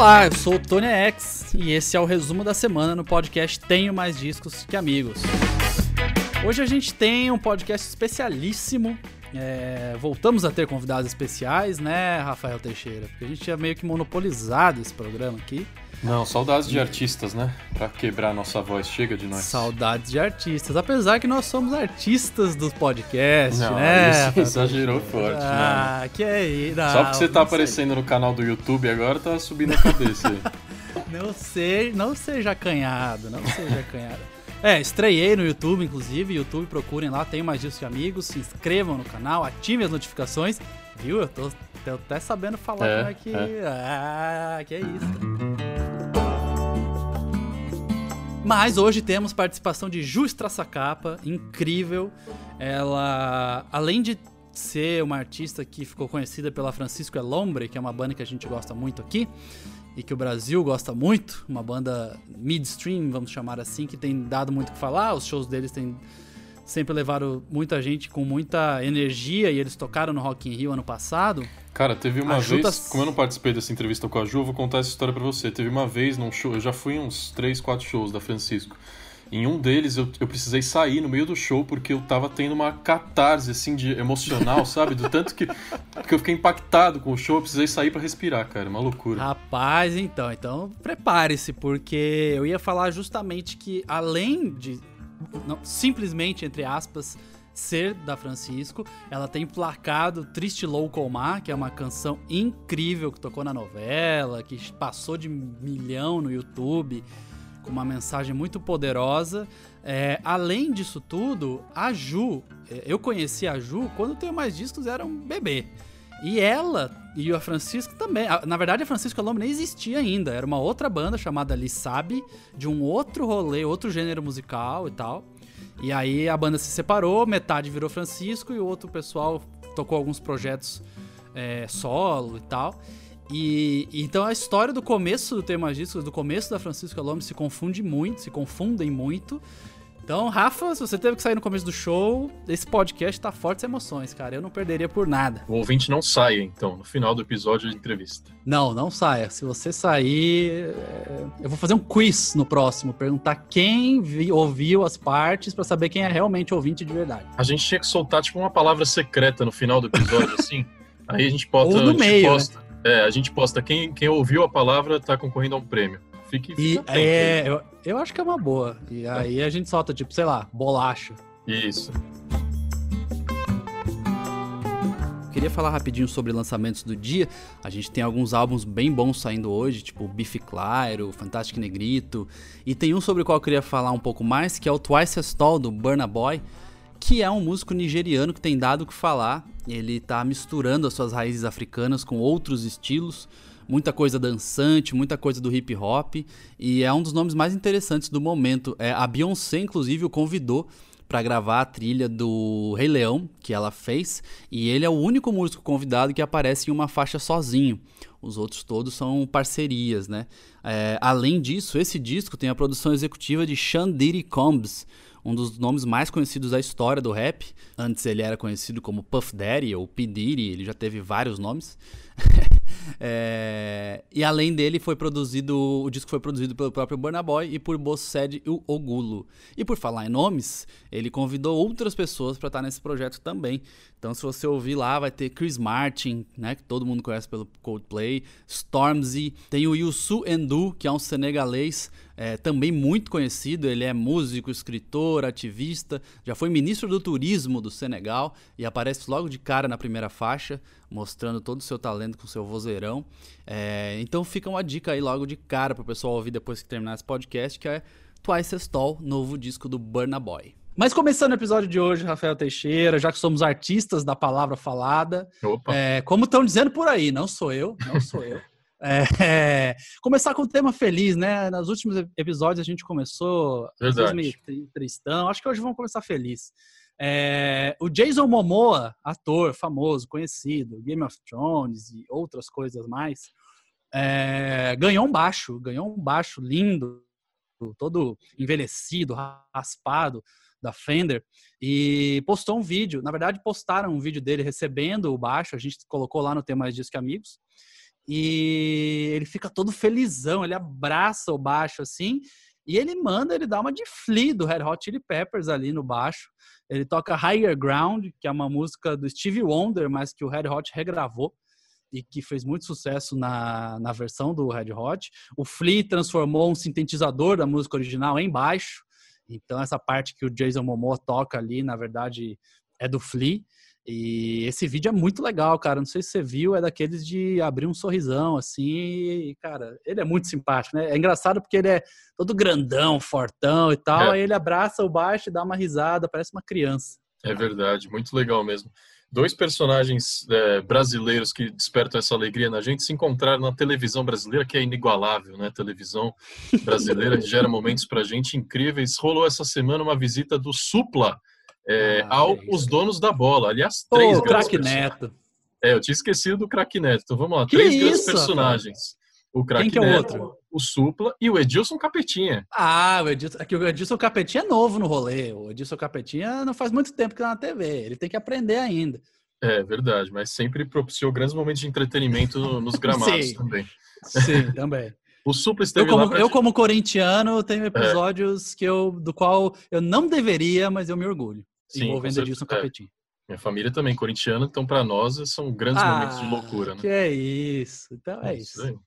Olá, eu sou o Tony X e esse é o resumo da semana no podcast Tenho Mais Discos que Amigos. Hoje a gente tem um podcast especialíssimo. É, voltamos a ter convidados especiais, né, Rafael Teixeira? Porque a gente tinha meio que monopolizado esse programa aqui. Não, saudades de artistas, né? Pra quebrar nossa voz, chega de nós. Saudades de artistas, apesar que nós somos artistas dos podcasts, Não, né? isso exagerou forte, né? Ah, que é isso. Só porque você tá não sei. aparecendo no canal do YouTube agora, tá subindo a cabeça aí. Não sei, não seja acanhado, não seja acanhado. É, estreiei no YouTube, inclusive. YouTube, procurem lá, tem mais disso de amigos. Se inscrevam no canal, ativem as notificações. Viu? Eu tô, tô até sabendo falar É, como é que. Ah, que é isso. Mas hoje temos participação de Ju Straçacapa, incrível. Ela, além de ser uma artista que ficou conhecida pela Francisco Elombre, que é uma banda que a gente gosta muito aqui, e que o Brasil gosta muito, uma banda midstream, vamos chamar assim, que tem dado muito o que falar, os shows deles têm sempre levaram muita gente com muita energia e eles tocaram no Rock in Rio ano passado. Cara, teve uma A Ju vez, como eu não participei dessa entrevista com a Ju, eu vou contar essa história pra você. Teve uma vez num show, eu já fui em uns 3, 4 shows da Francisco. Em um deles eu, eu precisei sair no meio do show porque eu tava tendo uma catarse assim de emocional, sabe? Do tanto que, que eu fiquei impactado com o show, eu precisei sair pra respirar, cara, uma loucura. Rapaz, então, então prepare-se, porque eu ia falar justamente que além de não, simplesmente, entre aspas, ser da Francisco, ela tem placado Triste Local Mar, que é uma canção incrível que tocou na novela, que passou de milhão no YouTube, com uma mensagem muito poderosa. É, além disso tudo, a Ju, é, eu conheci a Ju quando o Tenho Mais Discos era um bebê. E ela e a Francisco também. Na verdade, a Francisco Alombre nem existia ainda. Era uma outra banda chamada Lissabe, de um outro rolê, outro gênero musical e tal. E aí a banda se separou, metade virou Francisco e o outro pessoal tocou alguns projetos é, solo e tal. E então a história do começo do Tema Discos, do começo da Francisco Alombre se confunde muito, se confundem muito. Então, Rafa, se você teve que sair no começo do show, esse podcast tá fortes emoções, cara. Eu não perderia por nada. O ouvinte não saia, então, no final do episódio de entrevista. Não, não saia. Se você sair, é, eu vou fazer um quiz no próximo, perguntar quem vi- ouviu as partes pra saber quem é realmente ouvinte de verdade. A gente tinha que soltar tipo uma palavra secreta no final do episódio, assim. Aí a gente bota. Ou no meio, né? É, a gente posta quem, quem ouviu a palavra tá concorrendo a um prêmio. Fique, fique E atento é, eu, eu acho que é uma boa. E aí a gente solta, tipo, sei lá, bolacha. Isso. Queria falar rapidinho sobre lançamentos do dia. A gente tem alguns álbuns bem bons saindo hoje, tipo o Biff Clyro, Fantastic Negrito. E tem um sobre o qual eu queria falar um pouco mais, que é o Twice as Tall, do Burna Boy, que é um músico nigeriano que tem dado o que falar. Ele tá misturando as suas raízes africanas com outros estilos. Muita coisa dançante, muita coisa do hip hop. E é um dos nomes mais interessantes do momento. É, a Beyoncé, inclusive, o convidou para gravar a trilha do Rei Leão, que ela fez, e ele é o único músico convidado que aparece em uma faixa sozinho. Os outros todos são parcerias, né? É, além disso, esse disco tem a produção executiva de Sean Diddy Combs, um dos nomes mais conhecidos da história do rap. Antes ele era conhecido como Puff Daddy ou P. Diddy, ele já teve vários nomes. É, e além dele, foi produzido. O disco foi produzido pelo próprio Burna Boy e por Bossed e o Ogulo. E por falar em nomes, ele convidou outras pessoas para estar nesse projeto também. Então, se você ouvir lá, vai ter Chris Martin, né, que todo mundo conhece pelo Coldplay, Stormzy, tem o Youssou N'Dour, que é um senegalês é, também muito conhecido. Ele é músico, escritor, ativista, já foi ministro do turismo do Senegal e aparece logo de cara na primeira faixa, mostrando todo o seu talento com seu vozeirão. É, então fica uma dica aí logo de cara pro pessoal ouvir depois que terminar esse podcast, que é Twice as Tall, novo disco do Burna Boy. Mas começando o episódio de hoje, Rafael Teixeira, já que somos artistas da palavra falada, Opa. é, como estão dizendo por aí, não sou eu, não sou eu. É, é, começar com um tema feliz, né? Nos últimos episódios a gente começou Verdade. meio tristão. Acho que hoje vamos começar feliz. É, o Jason Momoa, ator famoso, conhecido, Game of Thrones e outras coisas mais, é, ganhou um baixo, ganhou um baixo lindo, todo envelhecido, raspado da Fender e postou um vídeo. Na verdade, postaram um vídeo dele recebendo o baixo. A gente colocou lá no Tem Mais Disco que Amigos. E ele fica todo felizão, ele abraça o baixo assim, e ele manda, ele dá uma de Flea do Red Hot Chili Peppers ali no baixo. Ele toca Higher Ground, que é uma música do Stevie Wonder, mas que o Red Hot regravou e que fez muito sucesso na, na versão do Red Hot. O Flea transformou um sintetizador da música original em baixo. Então essa parte que o Jason Momoa toca ali, na verdade, é do Flea. E esse vídeo é muito legal, cara. Não sei se você viu, é daqueles de abrir um sorrisão, assim. E, cara, ele é muito simpático, né? É engraçado porque ele é todo grandão, fortão e tal. É. Aí ele abraça o baixo e dá uma risada, parece uma criança. É verdade, muito legal mesmo. Dois personagens é, brasileiros que despertam essa alegria na gente se encontraram na televisão brasileira, que é inigualável, né? A televisão brasileira gera momentos pra gente incríveis. Rolou essa semana uma visita do Supla é, ah, ao é Os Donos da Bola. Aliás, três oh, grandes Neto. É, eu tinha esquecido do craque Neto. Então vamos lá, que três isso, grandes personagens. O craque é Neto, outro? O Supla e o Edilson Capetinha. Ah, o Edilson, é que o Edilson Capetinha é novo no rolê. O Edilson Capetinha não faz muito tempo que tá na TV. Ele tem que aprender ainda. É verdade, mas sempre propiciou grandes momentos de entretenimento nos gramados Sim. também. Sim, também. O Supla esteve eu como, lá eu como corintiano tenho episódios é. que eu do qual eu não deveria, mas eu me orgulho. Sim, envolvendo Edilson é. Capetinho. Minha família também corintiana, então para nós são grandes ah, momentos de loucura, né? Que é isso. Então é, é isso. isso.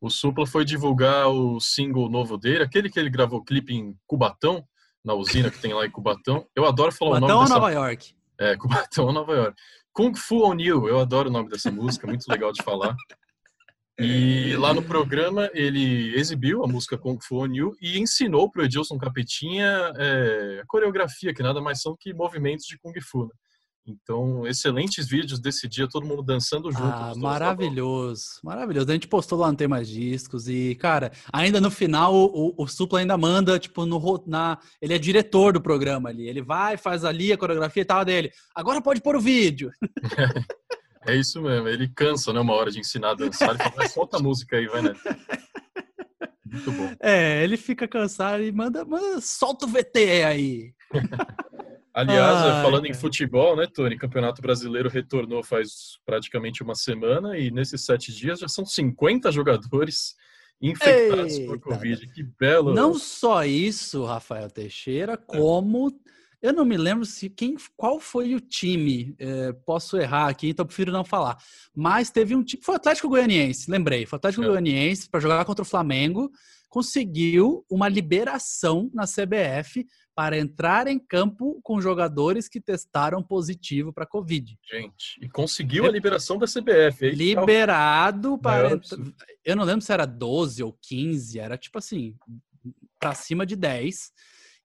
O Supla foi divulgar o single novo dele, aquele que ele gravou clipe em Cubatão, na usina que tem lá em Cubatão. Eu adoro falar Cubatão o nome dessa... Nova York? É, Cubatão ou Nova York. Kung Fu On You, eu adoro o nome dessa música, muito legal de falar. E lá no programa ele exibiu a música Kung Fu On You e ensinou para o Edilson Capetinha é, a coreografia, que nada mais são que movimentos de Kung Fu. Né? Então, excelentes vídeos desse dia, todo mundo dançando junto. Ah, maravilhoso, maravilhoso. A gente postou lá no Tem Mais Discos e, cara, ainda no final o, o Supla ainda manda, tipo, no, na, ele é diretor do programa ali. Ele vai, faz ali a coreografia e tal dele. Agora pode pôr o vídeo. É isso mesmo, ele cansa, né? Uma hora de ensinar a dançar, ele fala, solta a música aí, vai, né? Muito bom. É, ele fica cansado e manda, manda solta o VT aí. Aliás, Ai, falando cara. em futebol, né, Tony? Campeonato Brasileiro retornou faz praticamente uma semana e nesses sete dias já são 50 jogadores infectados Eita, por Covid. Que belo! Não só isso, Rafael Teixeira, é. como eu não me lembro se quem, qual foi o time. É, posso errar aqui, então prefiro não falar. Mas teve um time. Foi o Atlético Goianiense, lembrei. Foi o Atlético é. Goianiense para jogar contra o Flamengo. Conseguiu uma liberação na CBF para entrar em campo com jogadores que testaram positivo para Covid. Gente, e conseguiu a liberação da CBF. Liberado para. Eu não lembro se era 12 ou 15, era tipo assim, para cima de 10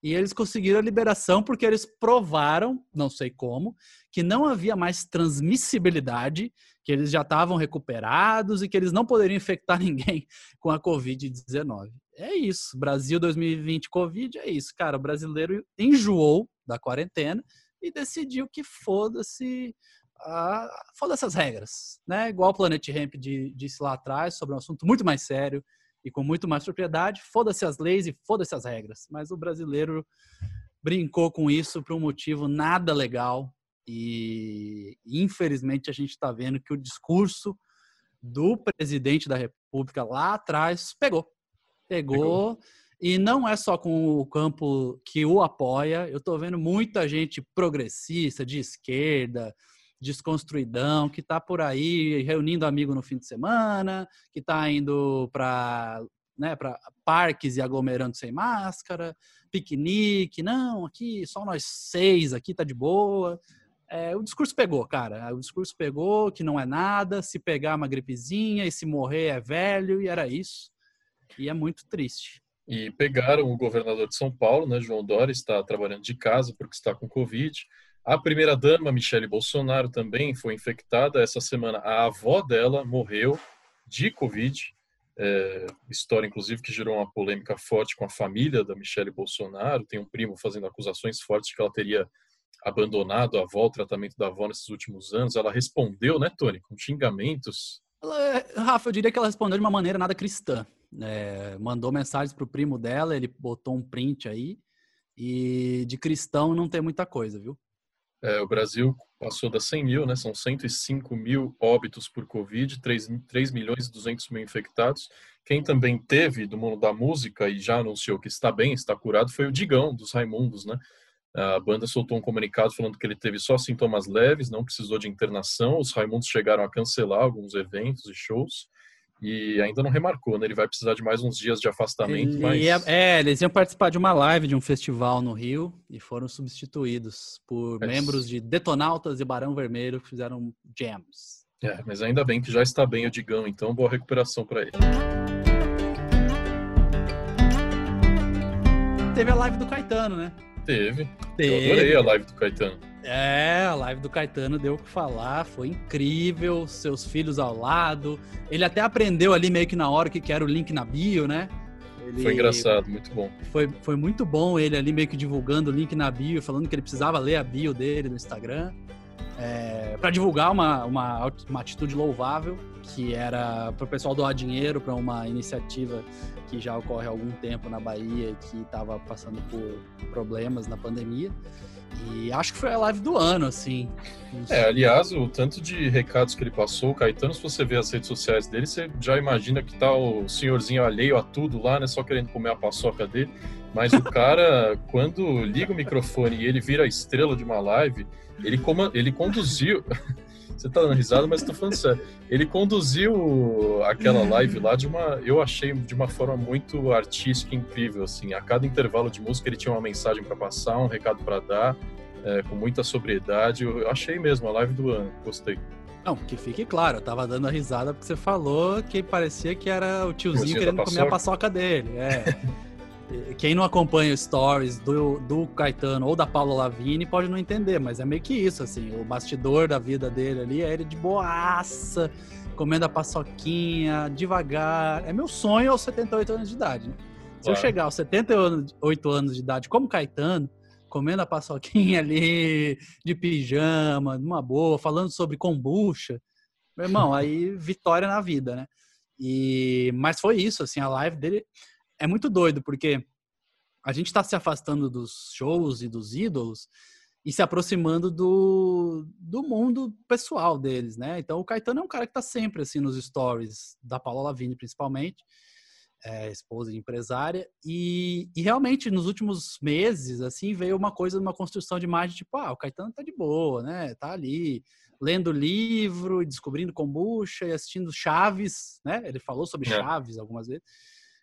e eles conseguiram a liberação porque eles provaram, não sei como, que não havia mais transmissibilidade, que eles já estavam recuperados e que eles não poderiam infectar ninguém com a Covid-19. É isso. Brasil 2020 Covid é isso. Cara, o brasileiro enjoou da quarentena e decidiu que foda-se. Foda essas regras, né? Igual o Planet Ramp disse lá atrás sobre um assunto muito mais sério, e com muito mais propriedade. Foda-se as leis e foda-se as regras. Mas o brasileiro brincou com isso por um motivo nada legal. E infelizmente a gente está vendo que o discurso do presidente da República lá atrás pegou. Pegou. pegou. E não é só com o campo que o apoia. Eu estou vendo muita gente progressista, de esquerda, desconstruidão, que está por aí reunindo amigo no fim de semana, que está indo para né, para parques e aglomerando sem máscara, piquenique, não, aqui só nós seis aqui tá de boa. É, o discurso pegou, cara. O discurso pegou que não é nada, se pegar uma gripezinha e se morrer é velho, e era isso. E é muito triste. E pegaram o governador de São Paulo, né, João Dória, está trabalhando de casa porque está com Covid. A primeira-dama, Michele Bolsonaro, também foi infectada. Essa semana, a avó dela morreu de Covid. É, história, inclusive, que gerou uma polêmica forte com a família da Michele Bolsonaro. Tem um primo fazendo acusações fortes de que ela teria abandonado a avó, o tratamento da avó nesses últimos anos. Ela respondeu, né, Tony, com xingamentos. Ela, Rafa, eu diria que ela respondeu de uma maneira nada cristã. É, mandou mensagens para o primo dela, ele botou um print aí. E de cristão não tem muita coisa, viu? É, o Brasil passou das 100 mil, né? São 105 mil óbitos por Covid, 3, 3 milhões e 200 mil infectados. Quem também teve do mundo da música e já anunciou que está bem, está curado, foi o Digão, dos Raimundos, né? A banda soltou um comunicado falando que ele teve só sintomas leves, não precisou de internação. Os Raimundos chegaram a cancelar alguns eventos e shows e ainda não remarcou, né? Ele vai precisar de mais uns dias de afastamento, Ele mas... ia- é, eles iam participar de uma live de um festival no Rio e foram substituídos por É. membros de Detonautas e Barão Vermelho que fizeram jams. É, mas ainda bem que já está bem o Digão, então boa recuperação para ele. Teve a live do Caetano, né? Teve. Eu adorei a live do Caetano. É, a live do Caetano deu o que falar, foi incrível, seus filhos ao lado. Ele até aprendeu ali meio que na hora que era o link na bio, né? Ele- Foi engraçado, muito bom. Foi, foi muito bom ele ali meio que divulgando o link na bio, falando que ele precisava ler a bio dele no Instagram. É, para divulgar uma, uma, uma atitude louvável, que era para o pessoal doar dinheiro para uma iniciativa que já ocorre há algum tempo na Bahia e que estava passando por problemas na pandemia. E acho que foi a live do ano, assim. É, aliás, o tanto de recados que ele passou, o Caetano, se você ver as redes sociais dele, você já imagina que tá o senhorzinho alheio a tudo lá, né? Só querendo comer a paçoca dele. Mas o cara, quando liga o microfone e ele vira a estrela de uma live, ele, coma, ele conduziu. Você tá dando risada, mas tô falando sério. Ele conduziu aquela live lá de uma. Eu achei de uma forma muito artística e incrível, assim. A cada intervalo de música ele tinha uma mensagem para passar, um recado para dar é, com muita sobriedade. Eu achei mesmo a live do ano, gostei. Não, que fique claro, eu tava dando a risada porque você falou que parecia que era o tiozinho querendo da comer a paçoca dele. É. Quem não acompanha os stories do, do Caetano ou da Paula Lavigne pode não entender, mas é meio que isso, assim, o bastidor da vida dele ali é ele de boaça, comendo a paçoquinha, devagar. É meu sonho aos 78 anos de idade, né? Se eu Claro. chegar aos 78 anos de idade como Caetano, comendo a paçoquinha ali, de pijama, numa boa, falando sobre kombucha, meu irmão, aí vitória na vida, né? E, mas foi isso, assim, a live dele é muito doido, porque a gente tá se afastando dos shows e dos ídolos e se aproximando do, do mundo pessoal deles, né? Então o Caetano é um cara que tá sempre, assim, nos stories da Paula Lavigne, principalmente, é, esposa e empresária, e, e realmente nos últimos meses, assim, veio uma coisa, uma construção de imagem, tipo, ah, o Caetano tá de boa, né? Tá ali lendo livro, e descobrindo kombucha e assistindo Chaves, né? Ele falou sobre É. Chaves algumas vezes,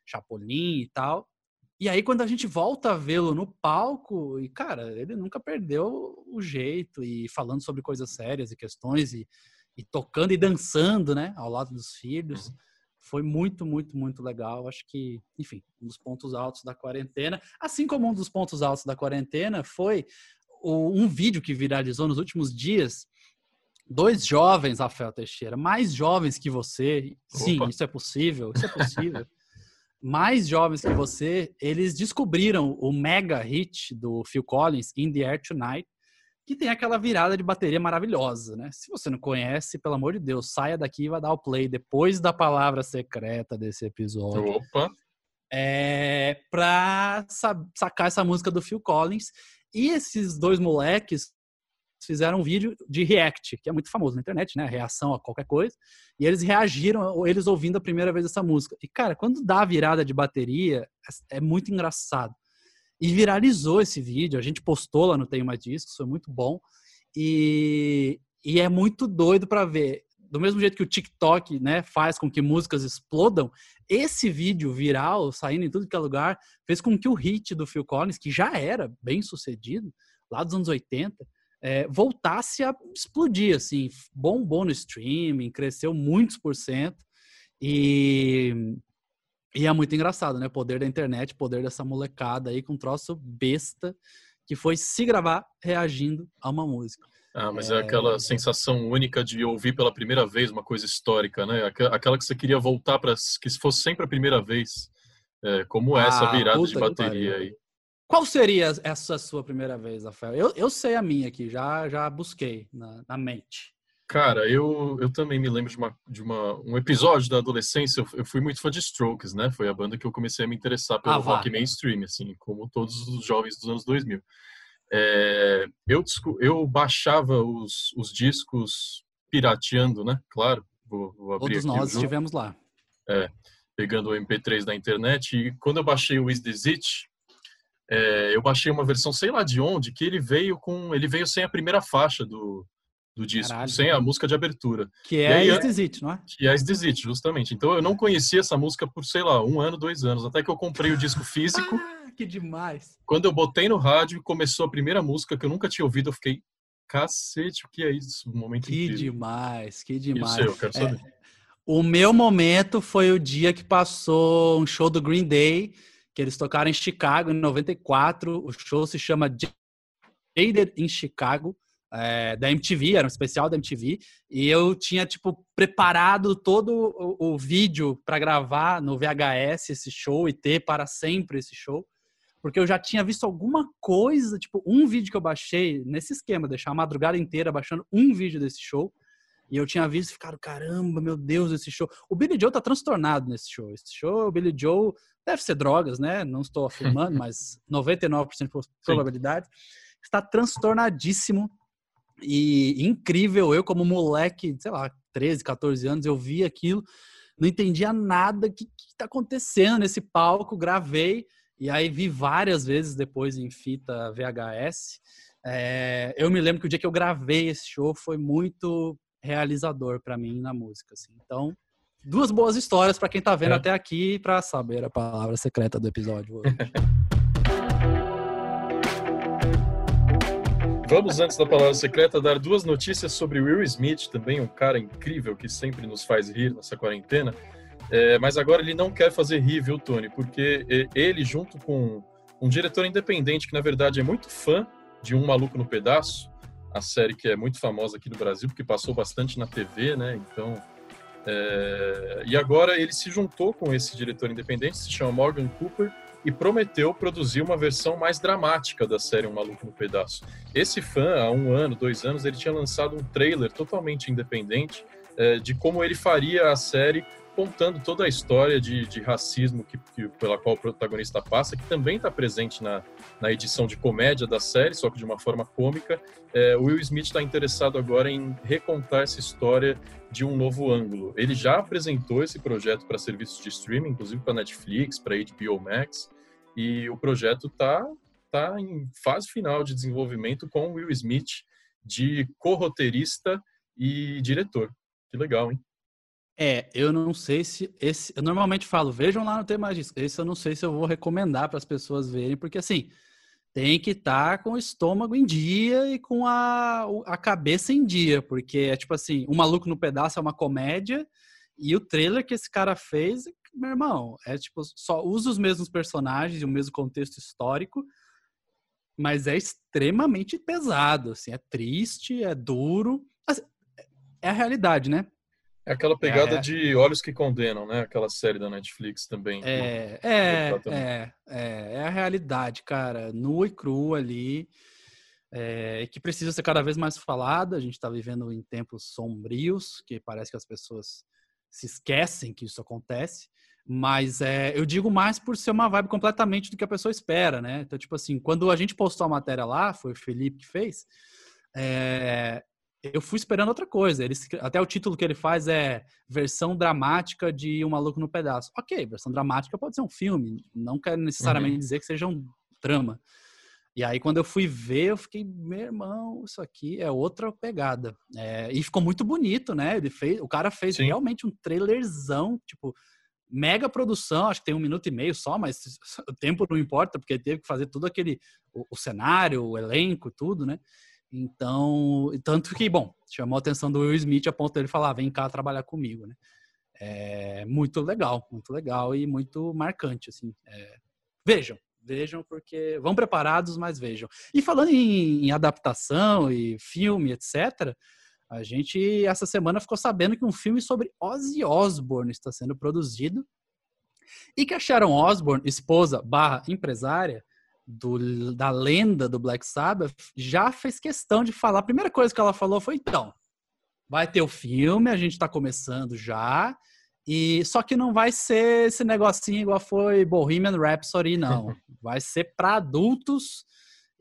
Chapolin e tal. E aí, quando a gente volta a vê-lo no palco, e cara, ele nunca perdeu o jeito, e falando sobre coisas sérias e questões, e, e tocando e dançando, né, ao lado dos filhos. Foi muito, muito, muito legal. Acho que, enfim, um dos pontos altos da quarentena. Assim como um dos pontos altos da quarentena foi o- um vídeo que viralizou nos últimos dias. Dois jovens, Rafael Teixeira, mais jovens que você. Sim, Opa. isso é possível, isso é possível. mais jovens que você, eles descobriram o mega hit do Phil Collins, In the Air Tonight, que tem aquela virada de bateria maravilhosa, né? Se você não conhece, pelo amor de Deus, saia daqui e vai dar o play depois da palavra secreta desse episódio. Opa! É, pra sa- sacar essa música do Phil Collins. E esses dois moleques fizeram um vídeo de react, que é muito famoso na internet, né? Reação a qualquer coisa. E eles reagiram, eles ouvindo a primeira vez essa música. E, cara, quando dá a virada de bateria, é muito engraçado. E viralizou esse vídeo, a gente postou lá no Tenho Mais Discos, foi muito bom. E, e é muito doido para ver. Do mesmo jeito que o TikTok né, faz com que músicas explodam, esse vídeo viral, saindo em tudo que é lugar, fez com que o hit do Phil Collins, que já era bem sucedido, lá dos anos 80, é, voltasse a explodir, assim, bombou no streaming, cresceu muitos por cento, e, e é muito engraçado, né? Poder da internet, poder dessa molecada aí com um troço besta, que foi se gravar reagindo a uma música. Ah, mas é... aquela sensação única de ouvir pela primeira vez uma coisa histórica, né? Aqu- Aquela que você queria voltar para que se fosse sempre a primeira vez. É, como é essa Ah, virada de bateria aí? Qual seria essa sua primeira vez, Rafael? Eu, eu sei a minha aqui, já, já busquei na, na mente. Cara, eu, eu também me lembro de, uma, de uma, um episódio da adolescência. Eu, eu fui muito fã de Strokes, né? Foi a banda que eu comecei a me interessar pelo Ah, rock mainstream, assim, como todos os jovens dos anos 2000. É, eu, eu baixava os, os discos pirateando, né? Claro. Vou, vou Todos nós estivemos lá. É, pegando o MP3 da internet. E quando eu baixei o Is This It, é, eu baixei uma versão, sei lá de onde, que ele veio com. Ele veio sem a primeira faixa do, do disco, Caralho. sem a música de abertura. Que é aí, This It, não é? Que é This It, justamente. Então eu não conhecia essa música por, sei lá, um ano, dois anos, até que eu comprei o disco físico. ah, que demais! Quando eu botei no rádio, começou a primeira música que eu nunca tinha ouvido, eu fiquei. Cacete, o que é isso? Um momento que incrível. demais, que demais. E o seu, quero saber. É, o meu momento foi o dia que passou um show do Green Day, que eles tocaram em Chicago em 94. O show se chama Jaded in Chicago, é, da MTV, era um especial da MTV. E eu tinha, tipo, preparado todo o, o vídeo para gravar no VHS esse show e ter para sempre esse show. Porque eu já tinha visto alguma coisa, tipo, um vídeo que eu baixei nesse esquema, deixar a madrugada inteira baixando um vídeo desse show. E eu tinha visto e ficado, caramba, meu Deus, esse show. O Billy Joe tá transtornado nesse show. Esse show, o Billy Joe deve ser drogas, né? Não estou afirmando, mas 99% de probabilidade. Sim. Está transtornadíssimo e incrível. Eu, como moleque, sei lá, 13, 14 anos, eu vi aquilo, não entendia nada que, que tá acontecendo nesse palco, gravei e aí vi várias vezes depois em fita VHS. É, eu me lembro que o dia que eu gravei esse show foi muito realizador para mim na música. Assim. Então, duas boas histórias para quem tá vendo é. até aqui para saber a palavra secreta do episódio hoje. Vamos, antes da palavra secreta, dar duas notícias sobre Will Smith, também um cara incrível que sempre nos faz rir nessa quarentena. É, mas agora ele não quer fazer rir, viu, Tony? Porque ele, junto com um diretor independente, que na verdade é muito fã de Um Maluco no Pedaço, a série que é muito famosa aqui no Brasil, porque passou bastante na TV, né? Então. É... E agora ele se juntou com esse diretor independente, se chama Morgan Cooper, e prometeu produzir uma versão mais dramática da série Um Maluco no Pedaço. Esse fã, há um ano, dois anos, ele tinha lançado um trailer totalmente independente é, de como ele faria a série contando toda a história de, de racismo que, que, pela qual o protagonista passa, que também está presente na, na edição de comédia da série, só que de uma forma cômica. É, o Will Smith está interessado agora em recontar essa história de um novo ângulo. Ele já apresentou esse projeto para serviços de streaming, inclusive para Netflix, para HBO Max, e o projeto está tá em fase final de desenvolvimento com o Will Smith de co-roteirista e diretor. Que legal, hein? É, eu não sei se esse. Eu normalmente falo, vejam lá no tema disso. Esse eu não sei se eu vou recomendar para as pessoas verem, porque assim tem que estar tá com o estômago em dia e com a, a cabeça em dia, porque é tipo assim, o maluco no pedaço é uma comédia e o trailer que esse cara fez, meu irmão, é tipo só usa os mesmos personagens e o mesmo contexto histórico, mas é extremamente pesado, assim, é triste, é duro, assim, é a realidade, né? É aquela pegada é. de Olhos que Condenam, né? Aquela série da Netflix também. É, é, é, é, é, a realidade, cara, nua e crua ali, é, que precisa ser cada vez mais falada. A gente está vivendo em tempos sombrios, que parece que as pessoas se esquecem que isso acontece. Mas é, eu digo mais por ser uma vibe completamente do que a pessoa espera, né? Então, tipo assim, quando a gente postou a matéria lá, foi o Felipe que fez, é, eu fui esperando outra coisa. Ele, até o título que ele faz é versão dramática de Um Maluco no Pedaço. Ok, versão dramática pode ser um filme, não quer necessariamente uhum. dizer que seja um drama. E aí, quando eu fui ver, eu fiquei, meu irmão, isso aqui é outra pegada. É, e ficou muito bonito, né? Ele fez, o cara fez Sim. realmente um trailerzão, tipo, mega produção, acho que tem um minuto e meio só, mas o tempo não importa, porque ele teve que fazer tudo aquele, o, o cenário, o elenco, tudo, né? Então, tanto que, bom, chamou a atenção do Will Smith a ponto dele falar, vem cá trabalhar comigo, né? É muito legal, muito legal e muito marcante, assim. É, vejam, vejam porque vão preparados, mas vejam. E falando em, em, adaptação e filme, etc., a gente essa semana ficou sabendo que um filme sobre Ozzy Osbourne está sendo produzido e que a Sharon Osbourne, esposa barra empresária, do, da lenda do Black Sabbath já fez questão de falar. A primeira coisa que ela falou foi: então, vai ter o filme, a gente está começando já, e só que não vai ser esse negocinho igual foi Bohemian Rhapsody, não. Vai ser para adultos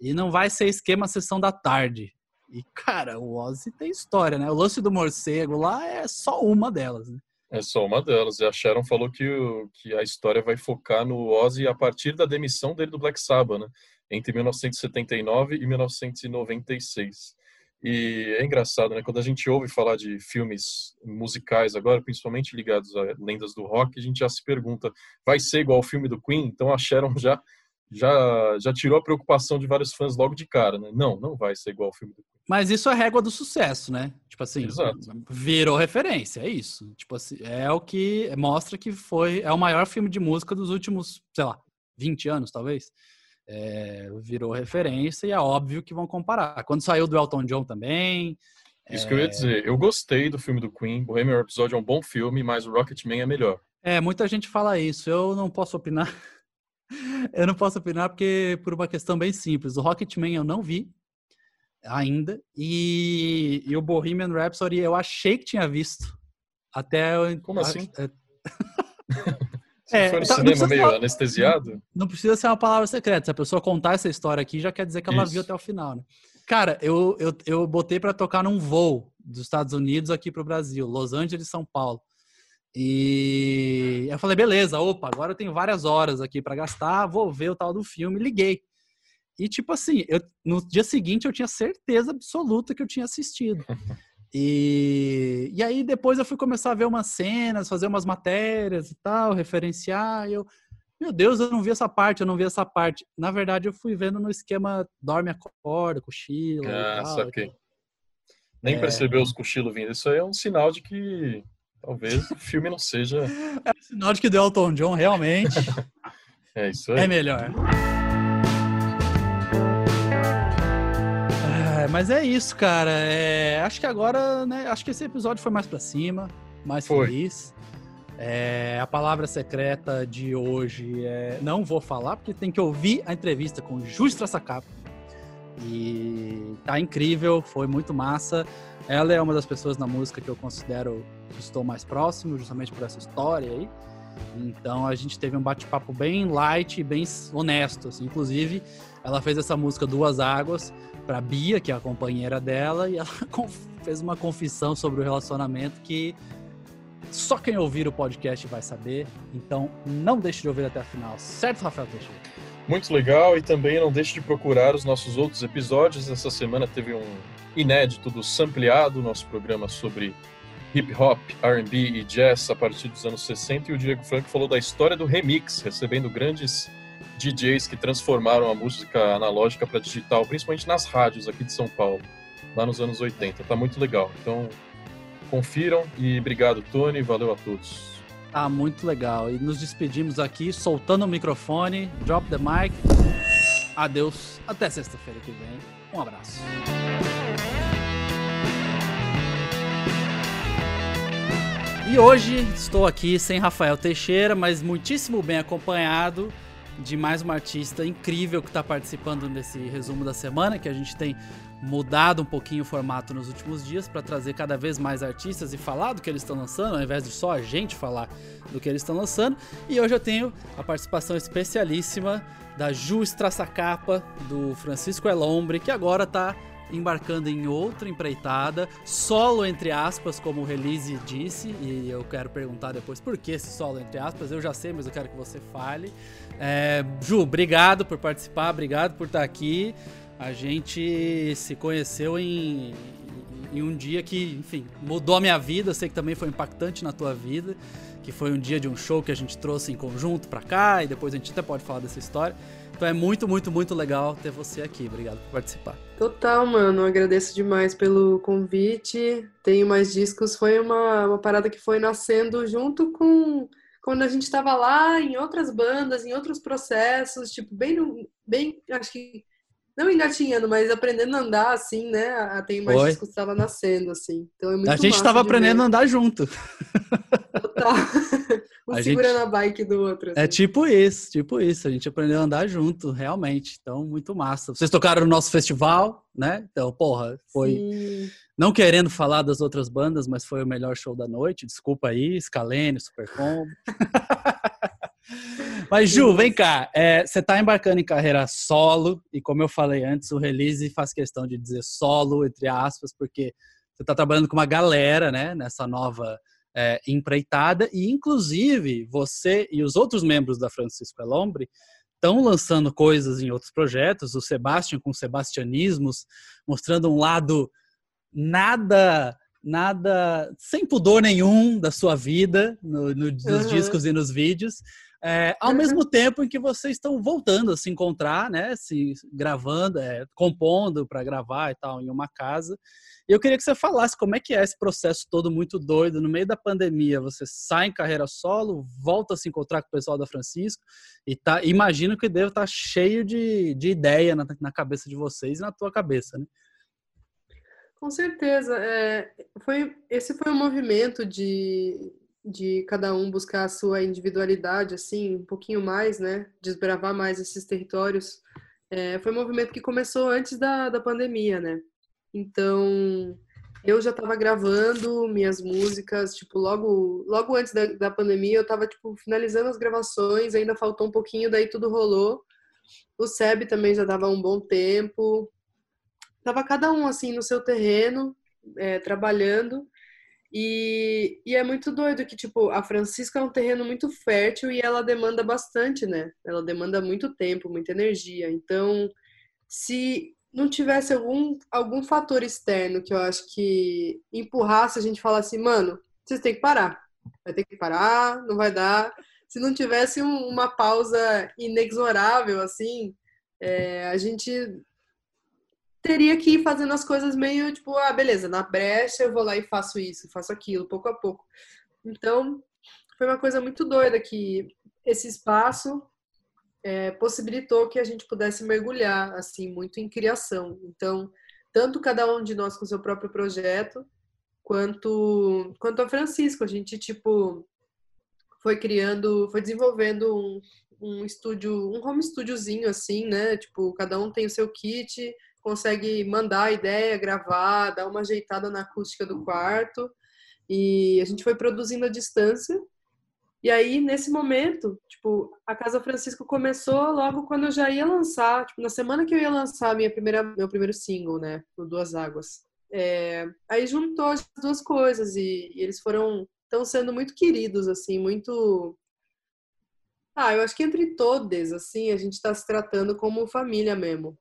E não vai ser esquema sessão da tarde. E, cara, o Ozzy tem história, né? O lance do morcego lá é só uma delas, né? É só uma delas. E a Sharon falou que, o, que a história vai focar no Ozzy a partir da demissão dele do Black Sabbath, né? Entre 1979 e 1996. E é engraçado, né? Quando a gente ouve falar de filmes musicais agora, principalmente ligados a lendas do rock, a gente já se pergunta: vai ser igual ao filme do Queen? Então a Sharon já já já tirou a preocupação de vários fãs logo de cara, né? Não, não vai ser igual ao filme do Queen. Mas isso é régua do sucesso, né? Tipo assim, Exato. virou referência, é isso. Tipo assim, é o que mostra que foi é o maior filme de música dos últimos, sei lá, 20 anos, talvez. É, virou referência e é óbvio que vão comparar. Quando saiu do Elton John também. Isso é... que eu ia dizer. Eu gostei do filme do Queen. Bohemian Rhapsody é um bom filme, mas o Rocketman é melhor. É, muita gente fala isso. Eu não posso opinar. eu não posso opinar porque por uma questão bem simples. O Rocketman eu não vi ainda e, e o Bohemian Rhapsody eu achei que tinha visto. Até eu... Como assim? É... É, for no tá, cinema meio ser, anestesiado. Não precisa ser uma palavra secreta. Se a pessoa contar essa história aqui, já quer dizer que ela Isso. viu até o final, né? Cara, eu, eu, eu botei para tocar num voo dos Estados Unidos aqui para o Brasil, Los Angeles, São Paulo. E eu falei, beleza, opa, agora eu tenho várias horas aqui para gastar, vou ver o tal do filme, liguei. E tipo assim, eu, no dia seguinte eu tinha certeza absoluta que eu tinha assistido. E, e aí depois eu fui começar a ver umas cenas, fazer umas matérias e tal, referenciar. E eu, meu Deus, eu não vi essa parte, eu não vi essa parte. Na verdade, eu fui vendo no esquema dorme, acorda, cochila. Ah, saquei. Nem é... percebeu os cochilos vindo. Isso aí é um sinal de que talvez o filme não seja. É um sinal de que o Elton John realmente é, isso aí. é melhor. Mas é isso, cara. É, acho que agora, né? Acho que esse episódio foi mais para cima, mais foi. feliz. É, a palavra secreta de hoje é. Não vou falar, porque tem que ouvir a entrevista com Jus Traçacapa. E tá incrível, foi muito massa. Ela é uma das pessoas na música que eu considero que estou mais próximo, justamente por essa história aí. Então a gente teve um bate-papo bem light e bem honesto. Assim. Inclusive, ela fez essa música Duas Águas para Bia, que é a companheira dela, e ela fez uma confissão sobre o relacionamento que só quem ouvir o podcast vai saber. Então, não deixe de ouvir até a final, certo, Rafael Teixeira? Muito legal, e também não deixe de procurar os nossos outros episódios. Essa semana teve um inédito do Sampleado, nosso programa sobre hip hop, R&B e jazz a partir dos anos 60, e o Diego Franco falou da história do remix, recebendo grandes DJs que transformaram a música analógica para digital, principalmente nas rádios aqui de São Paulo, lá nos anos 80. Tá muito legal. Então, confiram e obrigado, Tony. Valeu a todos. Tá muito legal. E nos despedimos aqui, soltando o microfone, drop the mic. Adeus. Até sexta-feira que vem. Um abraço. E hoje estou aqui sem Rafael Teixeira, mas muitíssimo bem acompanhado de mais uma artista incrível que está participando desse resumo da semana, que a gente tem mudado um pouquinho o formato nos últimos dias para trazer cada vez mais artistas e falar do que eles estão lançando, ao invés de só a gente falar do que eles estão lançando. E hoje eu tenho a participação especialíssima da Ju Strassacapa, do Francisco Elombre, que agora está embarcando em outra empreitada, solo entre aspas, como o release disse, e eu quero perguntar depois por que esse solo entre aspas, eu já sei, mas eu quero que você fale. É, Ju, obrigado por participar, obrigado por estar aqui. A gente se conheceu em, em um dia que, enfim, mudou a minha vida, eu sei que também foi impactante na tua vida, que foi um dia de um show que a gente trouxe em conjunto pra cá, e depois a gente até pode falar dessa história. Então é muito, muito, muito legal ter você aqui. Obrigado por participar. Total, mano. Agradeço demais pelo convite. Tenho mais discos. Foi uma, uma parada que foi nascendo junto com quando a gente estava lá em outras bandas, em outros processos, tipo, bem, no, bem, acho que não engatinhando, mas aprendendo a andar, assim, né? A Tem Mais Oi. Estava nascendo, assim. Então é muito A gente estava aprendendo a andar junto. Total. Um a segurando gente... a bike do outro. É assim. É tipo isso, tipo isso. A gente aprendeu a andar junto, realmente. Então, muito massa. Vocês tocaram no nosso festival, né? Então, porra, foi. Sim. Não querendo falar das outras bandas, mas foi o melhor show da noite. Desculpa aí, Scalene, Supercombo. Mas, Ju, vem cá. É, você está embarcando em carreira solo, e como eu falei antes, o release faz questão de dizer solo, entre aspas, porque você está trabalhando com uma galera, né, nessa nova é, empreitada, e inclusive você e os outros membros da Francisco Elombre estão lançando coisas em outros projetos, o Sebastian com Sebastianismos, mostrando um lado nada nada sem pudor nenhum da sua vida no, no, nos uhum. discos e nos vídeos. É, ao uhum. mesmo tempo em que vocês estão voltando a se encontrar, né? Se gravando, é, compondo para gravar e tal em uma casa. E eu queria que você falasse como é que é esse processo todo muito doido. No meio da pandemia, você sai em carreira solo, volta a se encontrar com o pessoal da Francisco e tá, imagino que deve estar tá cheio de, de ideia na, na cabeça de vocês e na tua cabeça, né? Com certeza. É, foi, esse foi um movimento de, de cada um buscar a sua individualidade, assim, um pouquinho mais, né? Desbravar mais esses territórios. É, foi um movimento que começou antes da, da pandemia, né? Então, eu já estava gravando minhas músicas, tipo, logo, logo antes da, da pandemia, eu estava tipo, finalizando as gravações, ainda faltou um pouquinho, daí tudo rolou. O Seb também já dava um bom tempo. Tava cada um, assim, no seu terreno, é, trabalhando. E, e é muito doido que, tipo, a Francisca é um terreno muito fértil e ela demanda bastante, né? Ela demanda muito tempo, muita energia. Então, se não tivesse algum, algum fator externo que eu acho que empurrasse a gente falar assim, mano, vocês têm que parar. Vai ter que parar, não vai dar. Se não tivesse um, uma pausa inexorável, assim, é, a gente teria que ir fazendo as coisas meio tipo, ah, beleza, na brecha eu vou lá e faço isso, faço aquilo, pouco a pouco. Então, foi uma coisa muito doida que esse espaço é, possibilitou que a gente pudesse mergulhar, assim, muito em criação. Então, tanto cada um de nós com seu próprio projeto, quanto, quanto a Francisco, a gente, tipo, foi criando, foi desenvolvendo um, um estúdio, um home estúdiozinho, assim, né? Tipo, cada um tem o seu kit, consegue mandar a ideia, gravar, dar uma ajeitada na acústica do quarto. E a gente foi produzindo à distância. E aí, nesse momento, tipo, a Casa Francisco começou logo quando eu já ia lançar, tipo, na semana que eu ia lançar minha primeira, meu primeiro single, né, o Duas Águas. É, aí juntou as duas coisas e, e eles foram, estão sendo muito queridos, assim, muito... Ah, eu acho que entre todos, assim, a gente está se tratando como família mesmo.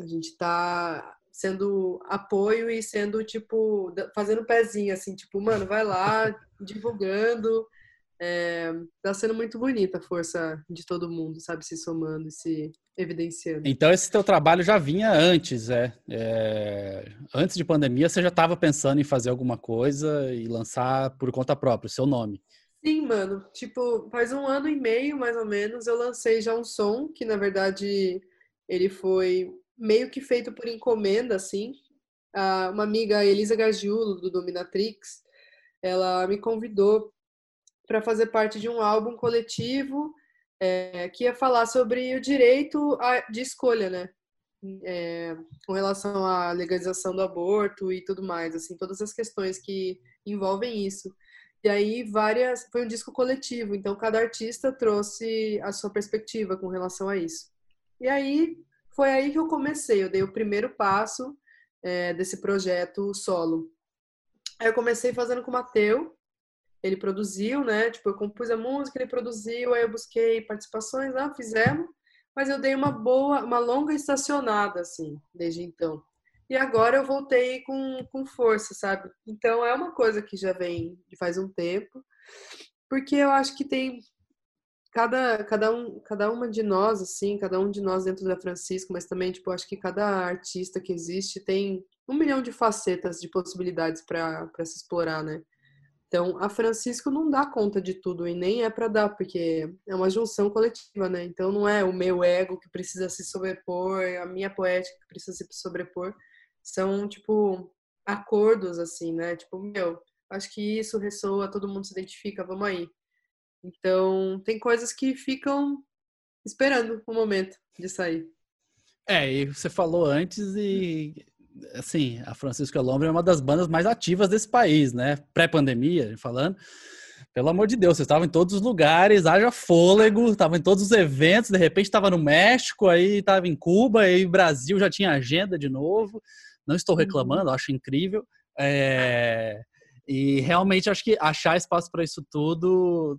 A gente está sendo apoio e sendo, tipo, fazendo pezinho, assim, tipo, mano, vai lá, divulgando. É, tá sendo muito bonita a força de todo mundo, sabe, se somando e se evidenciando. Então esse teu trabalho já vinha antes, é? é antes de pandemia, você já estava pensando em fazer alguma coisa e lançar por conta própria, o seu nome? Sim, mano. Tipo, faz um ano e meio, mais ou menos, eu lancei já um som que, na verdade, ele foi meio que feito por encomenda, assim. Ah, uma amiga, Elisa Gagiulo, do Dominatrix, ela me convidou para fazer parte de um álbum coletivo é, que ia falar sobre o direito a, de escolha, né? É, com relação à legalização do aborto e tudo mais, assim, todas as questões que envolvem isso. E aí várias, foi um disco coletivo, então cada artista trouxe a sua perspectiva com relação a isso. E aí foi aí que eu comecei, eu dei o primeiro passo é, desse projeto solo. Aí eu comecei fazendo com o Mateu, ele produziu, né? Tipo, eu compus a música, ele produziu, aí eu busquei participações, ah, fizemos, mas eu dei uma boa, uma longa estacionada, assim, desde então. E agora eu voltei com, com força, sabe? Então é uma coisa que já vem de faz um tempo, porque eu acho que tem cada, cada, um, cada uma de nós, assim, cada um de nós dentro da Francisco, mas também, tipo, acho que cada artista que existe tem um milhão de facetas, de possibilidades para se explorar, né? Então, a Francisco não dá conta de tudo e nem é para dar, porque é uma junção coletiva, né? Então, não é o meu ego que precisa se sobrepor, a minha poética que precisa se sobrepor. São, tipo, acordos, assim, né? Tipo, meu, acho que isso ressoa, todo mundo se identifica, vamos aí. Então, tem coisas que ficam esperando o momento de sair. É, e você falou antes e assim, a Francisco Elombre é uma das bandas mais ativas desse país, né? Pré-pandemia, falando. pelo amor de Deus, você estava em todos os lugares, haja fôlego, estava em todos os eventos, de repente estava no México, aí estava em Cuba, aí Brasil já tinha agenda de novo. Não estou uhum. reclamando, acho incrível. É... E realmente acho que achar espaço para isso tudo.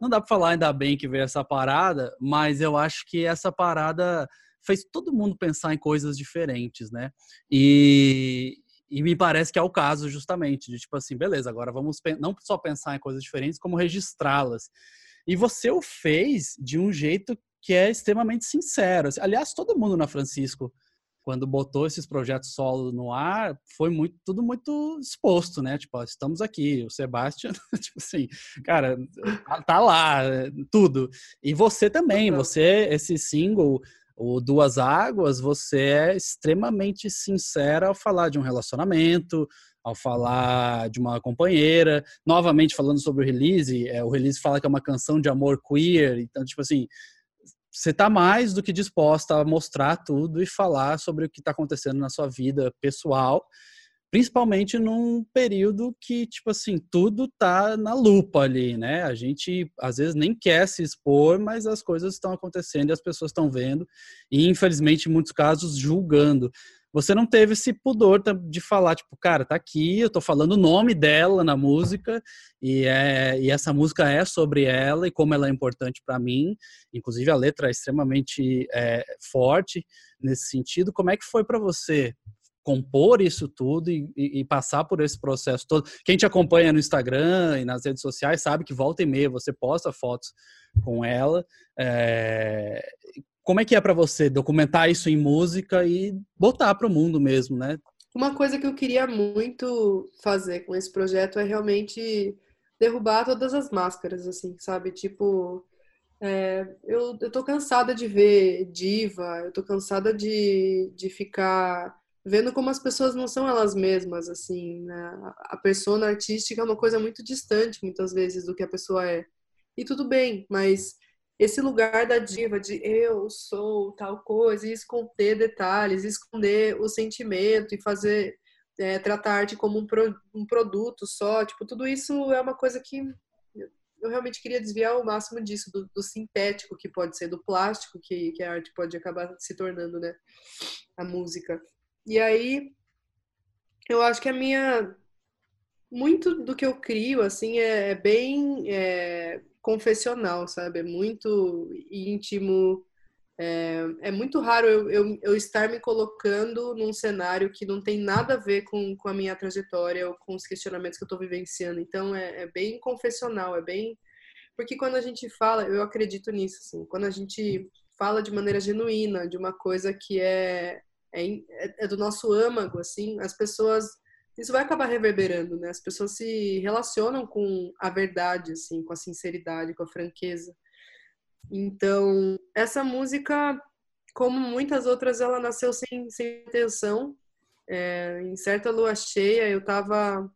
Não dá para falar ainda bem que veio essa parada, mas eu acho que essa parada fez todo mundo pensar em coisas diferentes, né? E, e me parece que é o caso justamente de tipo assim, beleza, agora vamos não só pensar em coisas diferentes, como registrá-las. E você o fez de um jeito que é extremamente sincero. Aliás, todo mundo na Francisco, quando botou esses projetos solo no ar, foi muito tudo muito exposto, né? Tipo, ó, estamos aqui, o Sebastian, tipo assim, cara, tá, tá lá, tudo. E você também, você esse single o Duas Águas, você é extremamente sincera ao falar de um relacionamento, ao falar de uma companheira. Novamente, falando sobre o release, é, o release fala que é uma canção de amor queer. Então, tipo assim, você está mais do que disposta a mostrar tudo e falar sobre o que está acontecendo na sua vida pessoal principalmente num período que, tipo assim, tudo tá na lupa ali, né? A gente às vezes nem quer se expor, mas as coisas estão acontecendo e as pessoas estão vendo e, infelizmente, em muitos casos, julgando. Você não teve esse pudor de falar, tipo, cara, tá aqui, eu tô falando o nome dela na música e, é, e essa música é sobre ela e como ela é importante para mim. Inclusive, a letra é extremamente é, forte nesse sentido. Como é que foi para você compor isso tudo e, e, e, passar por esse processo todo. Quem te acompanha no Instagram e nas redes sociais sabe que volta e meia você posta fotos com ela. É... Como é que é para você documentar isso em música e botar para o mundo mesmo, né? Uma coisa que eu queria muito fazer com esse projeto é realmente derrubar todas as máscaras, assim, sabe? Tipo, é, eu, eu tô cansada de ver diva, eu tô cansada de, de ficar vendo como as pessoas não são elas mesmas, assim, né? A persona artística é uma coisa muito distante, muitas vezes, do que a pessoa é. E tudo bem, mas esse lugar da diva de eu sou tal coisa, e esconder detalhes, esconder o sentimento e fazer, é, tratar a arte como um, pro, um produto só, tipo, tudo isso é uma coisa que eu realmente queria desviar o máximo disso, do, do, sintético que pode ser, do plástico que, que a arte pode acabar se tornando, né? A música. E aí, eu acho que a minha. Muito do que eu crio, assim, é, é bem é, confessional, sabe? É muito íntimo. É, é muito raro eu, eu, eu, estar me colocando num cenário que não tem nada a ver com, com a minha trajetória ou com os questionamentos que eu estou vivenciando. Então, é, é bem confessional, é bem. Porque quando a gente fala, eu acredito nisso, assim, quando a gente fala de maneira genuína de uma coisa que é é, é, é do nosso âmago, assim, as pessoas isso vai acabar reverberando, né? As pessoas se relacionam com a verdade, assim, com a sinceridade, com a franqueza. Então, essa música, como muitas outras, ela nasceu sem, sem intenção. É, em certa lua cheia, eu estava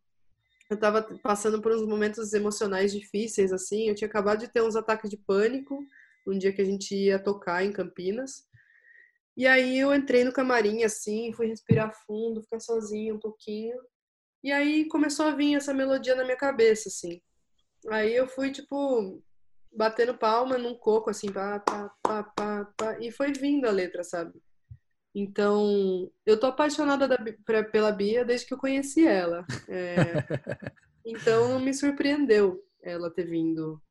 eu tava passando por uns momentos emocionais difíceis, assim. Eu tinha acabado de ter uns ataques de pânico um dia que a gente ia tocar em Campinas. E aí eu entrei no camarim assim, fui respirar fundo, ficar sozinha um pouquinho. E aí começou a vir essa melodia na minha cabeça, assim. Aí eu fui, tipo, batendo palma num coco, assim, pá, pá, pá, pá, pá, e foi vindo a letra, sabe? Então, eu tô apaixonada da, pra, pela Bia desde que eu conheci ela. É, então, não me surpreendeu ela ter vindo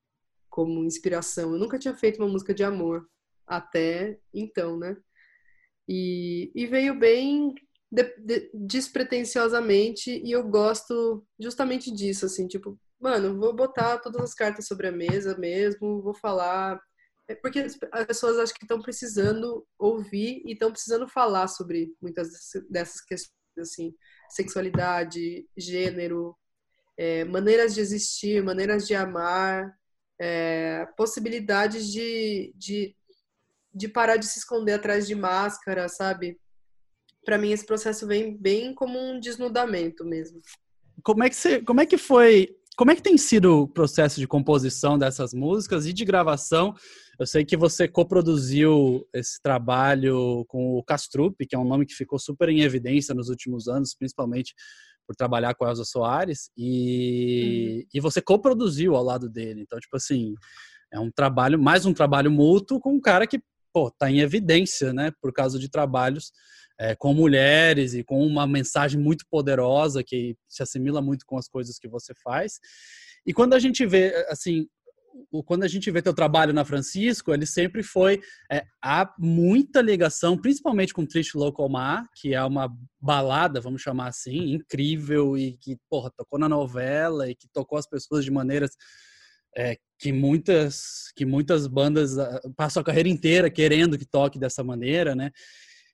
como inspiração. Eu nunca tinha feito uma música de amor até então, né? E, e veio bem de, de, despretensiosamente e eu gosto justamente disso, assim, tipo, mano, vou botar todas as cartas sobre a mesa mesmo, vou falar. É porque as pessoas acho que estão precisando ouvir e estão precisando falar sobre muitas dessas questões, assim, sexualidade, gênero, é, maneiras de existir, maneiras de amar, é, possibilidades de, de de parar de se esconder atrás de máscara, sabe? Para mim esse processo vem bem como um desnudamento mesmo. Como é que você, como é que foi, como é que tem sido o processo de composição dessas músicas e de gravação? Eu sei que você coproduziu esse trabalho com o Castrup, que é um nome que ficou super em evidência nos últimos anos, principalmente por trabalhar com a Elza Soares e, uhum. e você coproduziu ao lado dele. Então, tipo assim, é um trabalho, mais um trabalho mútuo com um cara que, pô, tá em evidência, né, por causa de trabalhos é, com mulheres e com uma mensagem muito poderosa que se assimila muito com as coisas que você faz. E quando a gente vê, assim, quando a gente vê teu trabalho na Francisco, ele sempre foi é, há muita ligação, principalmente com Triste Local Ma, que é uma balada, vamos chamar assim, incrível e que porra tocou na novela e que tocou as pessoas de maneiras é, que muitas que muitas bandas ah, passam a carreira inteira querendo que toque dessa maneira, né?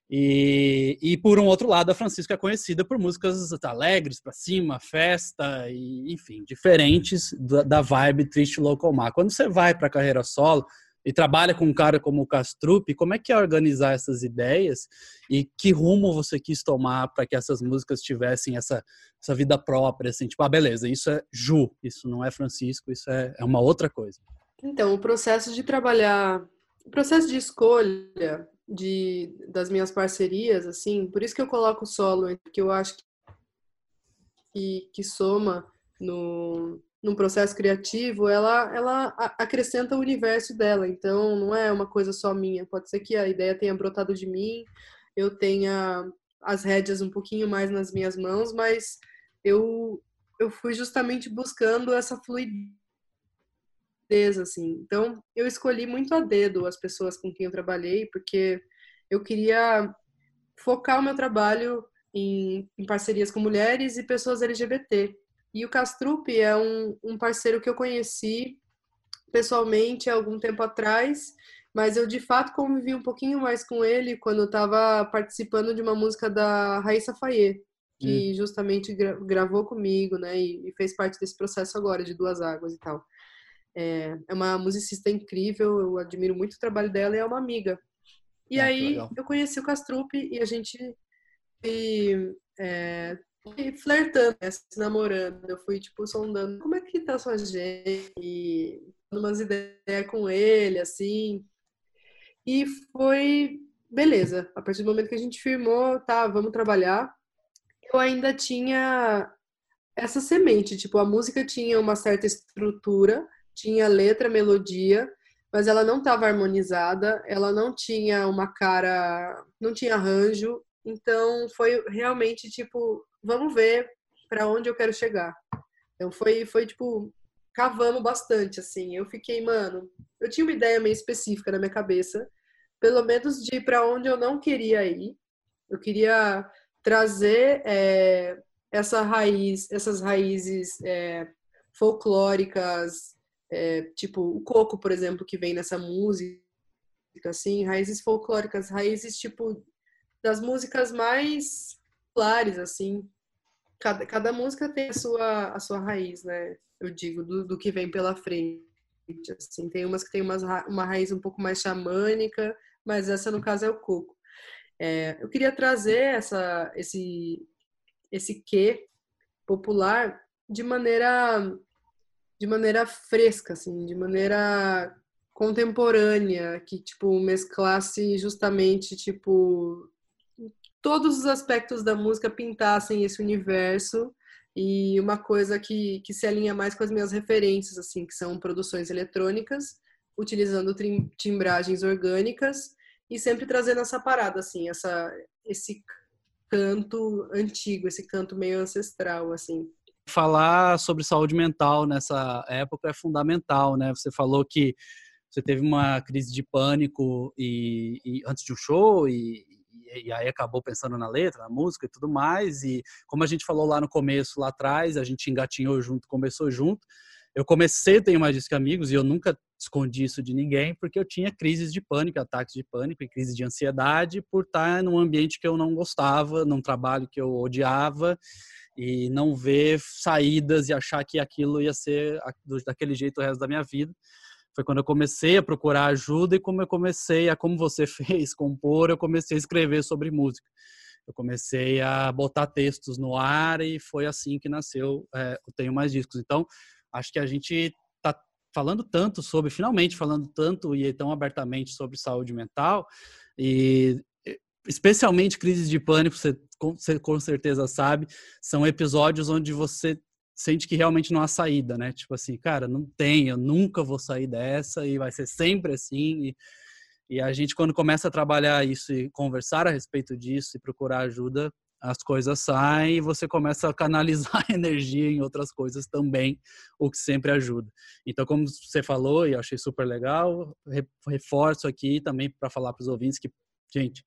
E, e por um outro lado, a Francisca é conhecida por músicas alegres, para cima, festa, e, enfim, diferentes da, da vibe triste local mar. Quando você vai para a carreira solo e trabalha com um cara como o Castrup, como é que é organizar essas ideias e que rumo você quis tomar para que essas músicas tivessem essa, essa vida própria, assim, tipo, ah, beleza, isso é Ju, isso não é Francisco, isso é, é uma outra coisa. Então, o processo de trabalhar, o processo de escolha de, das minhas parcerias, assim, por isso que eu coloco o solo, porque eu acho que, que soma no, num processo criativo, ela, ela acrescenta o universo dela, então não é uma coisa só minha, pode ser que a ideia tenha brotado de mim, eu tenha as rédeas um pouquinho mais nas minhas mãos, mas eu, eu fui justamente buscando essa fluidez assim. Então, eu escolhi muito a dedo as pessoas com quem eu trabalhei, porque eu queria focar o meu trabalho em, em parcerias com mulheres e pessoas LGBT. E o Castrup é um, um parceiro que eu conheci pessoalmente há algum tempo atrás, mas eu de fato convivi um pouquinho mais com ele quando eu estava participando de uma música da Raíssa Fayet, que hum. justamente gra gravou comigo, né, e, e, fez parte desse processo agora de Duas Águas e tal. É, é uma musicista incrível, eu admiro muito o trabalho dela e é uma amiga. E ah, aí eu conheci o Castrup e a gente e, é, flertando, né, se namorando. Eu fui, tipo, sondando como é que tá sua gente, e umas ideias com ele, assim. E foi beleza. A partir do momento que a gente firmou, tá, vamos trabalhar. Eu ainda tinha essa semente, tipo, a música tinha uma certa estrutura, tinha letra, melodia, mas ela não estava harmonizada, ela não tinha uma cara, não tinha arranjo, então foi realmente tipo, vamos ver para onde eu quero chegar. Então foi foi tipo cavamos bastante assim. Eu fiquei, mano, eu tinha uma ideia meio específica na minha cabeça, pelo menos de para onde eu não queria ir. Eu queria trazer é, essa raiz, essas raízes é, folclóricas é, tipo o coco, por exemplo, que vem nessa música, assim, raízes folclóricas, raízes tipo das músicas mais populares, assim. Cada, cada música tem a sua, a sua raiz, né? Eu digo, do, do que vem pela frente. Assim, tem umas que tem umas, uma raiz um pouco mais xamânica, mas essa no caso é o coco. É, eu queria trazer essa, esse, esse quê popular de maneira de maneira fresca, assim, de maneira contemporânea, que, tipo, mesclasse justamente, tipo, todos os aspectos da música pintassem esse universo e uma coisa que, que se alinha mais com as minhas referências, assim, que são produções eletrônicas, utilizando timbragens orgânicas e sempre trazendo essa parada, assim, essa, esse canto antigo, esse canto meio ancestral, assim falar sobre saúde mental nessa época é fundamental, né? Você falou que você teve uma crise de pânico e, e antes de um show e, e, aí acabou pensando na letra, na música e tudo mais. E como a gente falou lá no começo, lá atrás, a gente engatinhou junto, começou junto. Eu comecei, tenho mais disso que amigos, e eu nunca escondi isso de ninguém, porque eu tinha crises de pânico, ataques de pânico e crises de ansiedade por estar num ambiente que eu não gostava, num trabalho que eu odiava e não ver saídas e achar que aquilo ia ser daquele jeito o resto da minha vida. Foi quando eu comecei a procurar ajuda e como eu comecei a, como você fez, compor, eu comecei a escrever sobre música. Eu comecei a botar textos no ar e foi assim que nasceu é, o Tenho Mais Discos. Então, acho que a gente está falando tanto sobre, finalmente falando tanto e tão abertamente sobre saúde mental e especialmente crises de pânico, você com, você com certeza sabe, são episódios onde você sente que realmente não há saída, né? Tipo assim, cara, não tem, eu nunca vou sair dessa e vai ser sempre assim. E, e a gente, quando começa a trabalhar isso e conversar a respeito disso e procurar ajuda, as coisas saem e você começa a canalizar energia em outras coisas também, o que sempre ajuda. Então, como você falou, e eu achei super legal, reforço aqui também para falar para os ouvintes que, gente,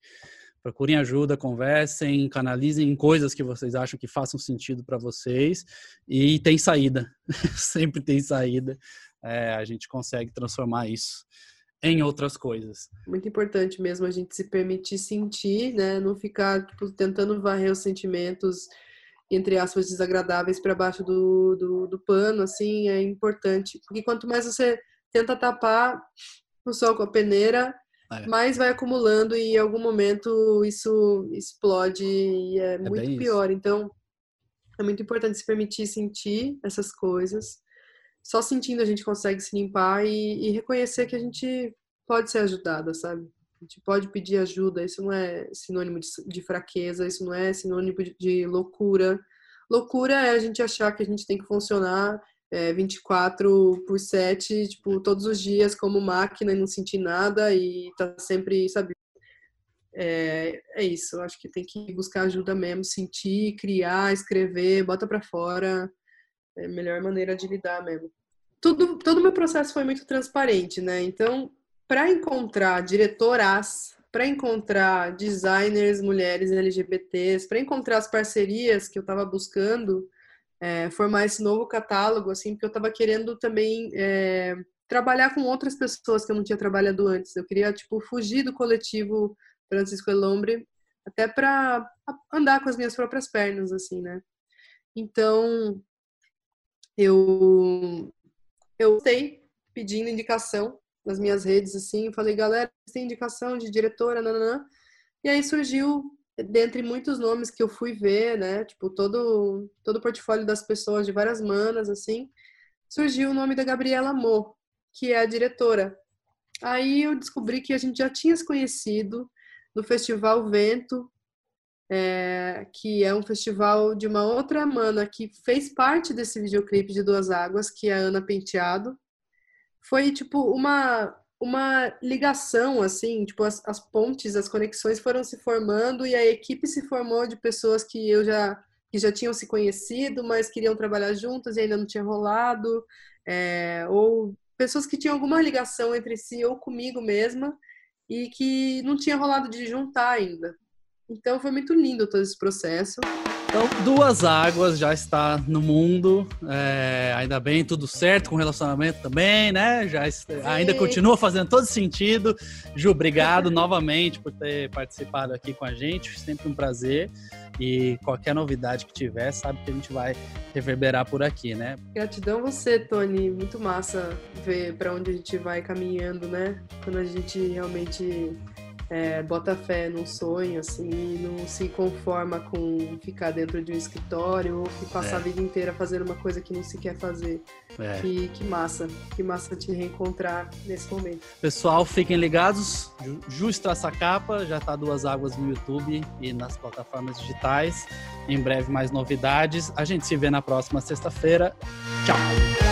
procurem ajuda, conversem, canalizem coisas que vocês acham que façam sentido para vocês e tem saída, sempre tem saída. É, a gente consegue transformar isso em outras coisas. Muito importante mesmo a gente se permitir sentir, né? Não ficar tipo, tentando varrer os sentimentos entre aspas desagradáveis para baixo do, do, do, pano, assim, é importante. Porque quanto mais você tenta tapar o sol com a peneira, é. mais vai acumulando e em algum momento isso explode e é, é muito pior. Isso. Então, é muito importante se permitir sentir essas coisas só sentindo a gente consegue se limpar e, e reconhecer que a gente pode ser ajudada, sabe? A gente pode pedir ajuda, isso não é sinônimo de, de fraqueza, isso não é sinônimo de, de, loucura. Loucura é a gente achar que a gente tem que funcionar é, 24 por 7, tipo, todos os dias como máquina e não sentir nada e tá sempre, sabe? É, é isso, acho que tem que buscar ajuda mesmo, sentir, criar, escrever, bota para fora, é a melhor maneira de lidar mesmo. Tudo, todo o meu processo foi muito transparente, né? Então, para encontrar diretoras, para encontrar designers, mulheres LGBTs, para encontrar as parcerias que eu estava buscando, é, formar esse novo catálogo, assim, porque eu estava querendo também é, trabalhar com outras pessoas que eu não tinha trabalhado antes. Eu queria, tipo, fugir do coletivo Francisco Elombre, até para andar com as minhas próprias pernas, assim, né? Então, eu eu sei pedindo indicação nas minhas redes assim, falei, galera, tem indicação de diretora, nananã. E aí surgiu dentre muitos nomes que eu fui ver, né, tipo todo todo o portfólio das pessoas de várias manas assim, surgiu o nome da Gabriela Mo, que é a diretora. Aí eu descobri que a gente já tinha se conhecido no Festival Vento, é, que é um festival de uma outra mana que fez parte desse videoclipe de Duas Águas, que é a Ana Penteado. Foi tipo uma uma ligação assim, tipo as, as pontes, as conexões foram se formando e a equipe se formou de pessoas que eu já que já tinham se conhecido, mas queriam trabalhar juntas e ainda não tinha rolado, é, ou pessoas que tinham alguma ligação entre si ou comigo mesma e que não tinha rolado de juntar ainda. Então foi muito lindo todo esse processo. Então, Duas Águas já está no mundo. É, ainda bem, tudo certo com o relacionamento também, né? Já ainda continua fazendo todo sentido. Ju, obrigado novamente por ter participado aqui com a gente. Sempre um prazer. E qualquer novidade que tiver, sabe que a gente vai reverberar por aqui, né? Gratidão você, Tony. Muito massa ver para onde a gente vai caminhando, né? Quando a gente realmente é, bota fé num sonho, assim, não se conforma com ficar dentro de um escritório ou passar é. a vida inteira fazendo uma coisa que não se quer fazer. É. Que, que massa, que massa te reencontrar nesse momento. Pessoal, fiquem ligados. Justo Traça Capa já tá duas águas no YouTube e nas plataformas digitais. Em breve mais novidades. A gente se vê na próxima sexta-feira. Tchau!